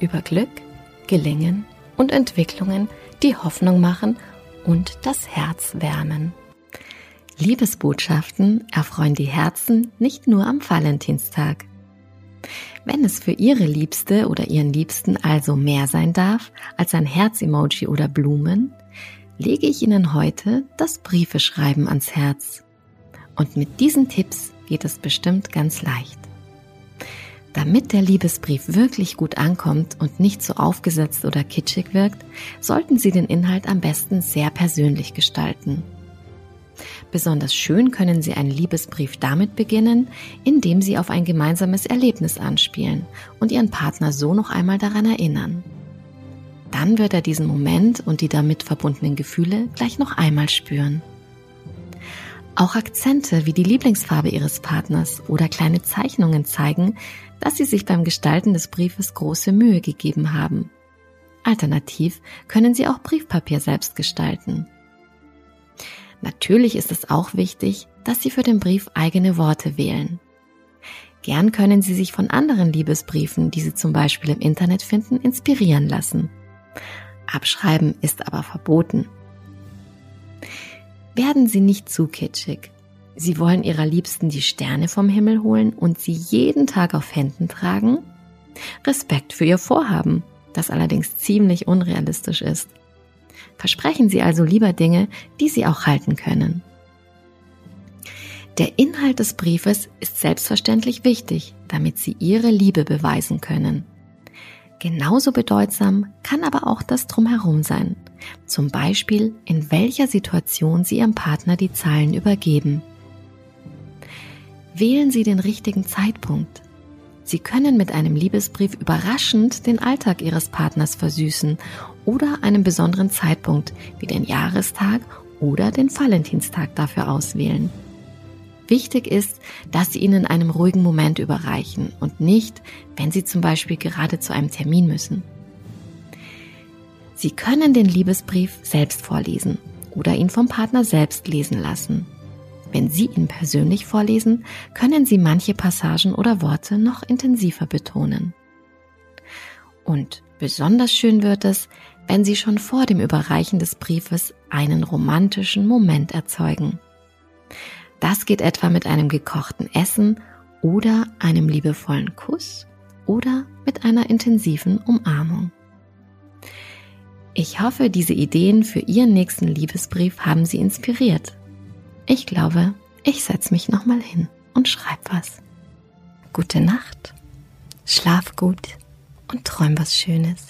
über Glück, Gelingen und Entwicklungen, die Hoffnung machen und das Herz wärmen. Liebesbotschaften erfreuen die Herzen nicht nur am Valentinstag. Wenn es für Ihre Liebste oder Ihren Liebsten also mehr sein darf als ein Herz-Emoji oder Blumen, lege ich Ihnen heute das Briefeschreiben ans Herz. Und mit diesen Tipps geht es bestimmt ganz leicht. Damit der Liebesbrief wirklich gut ankommt und nicht so aufgesetzt oder kitschig wirkt, sollten Sie den Inhalt am besten sehr persönlich gestalten. Besonders schön können Sie einen Liebesbrief damit beginnen, indem Sie auf ein gemeinsames Erlebnis anspielen und Ihren Partner so noch einmal daran erinnern. Dann wird er diesen Moment und die damit verbundenen Gefühle gleich noch einmal spüren. Auch Akzente wie die Lieblingsfarbe Ihres Partners oder kleine Zeichnungen zeigen, dass Sie sich beim Gestalten des Briefes große Mühe gegeben haben. Alternativ können Sie auch Briefpapier selbst gestalten. Natürlich ist es auch wichtig, dass Sie für den Brief eigene Worte wählen. Gern können Sie sich von anderen Liebesbriefen, die Sie zum Beispiel im Internet finden, inspirieren lassen. Abschreiben ist aber verboten. Werden Sie nicht zu kitschig. Sie wollen Ihrer Liebsten die Sterne vom Himmel holen und sie jeden Tag auf Händen tragen? Respekt für Ihr Vorhaben, das allerdings ziemlich unrealistisch ist. Versprechen Sie also lieber Dinge, die Sie auch halten können. Der Inhalt des Briefes ist selbstverständlich wichtig, damit Sie Ihre Liebe beweisen können. Genauso bedeutsam kann aber auch das Drumherum sein. Zum Beispiel, in welcher Situation Sie Ihrem Partner die Zahlen übergeben. Wählen Sie den richtigen Zeitpunkt. Sie können mit einem Liebesbrief überraschend den Alltag Ihres Partners versüßen oder einen besonderen Zeitpunkt wie den Jahrestag oder den Valentinstag dafür auswählen. Wichtig ist, dass Sie ihn in einem ruhigen Moment überreichen und nicht, wenn Sie zum Beispiel gerade zu einem Termin müssen. Sie können den Liebesbrief selbst vorlesen oder ihn vom Partner selbst lesen lassen. Wenn Sie ihn persönlich vorlesen, können Sie manche Passagen oder Worte noch intensiver betonen. Und besonders schön wird es, wenn Sie schon vor dem Überreichen des Briefes einen romantischen Moment erzeugen. Das geht etwa mit einem gekochten Essen oder einem liebevollen Kuss oder mit einer intensiven Umarmung. Ich hoffe, diese Ideen für Ihren nächsten Liebesbrief haben Sie inspiriert. Ich glaube, ich setze mich nochmal hin und schreib was. Gute Nacht, schlaf gut und träum was Schönes.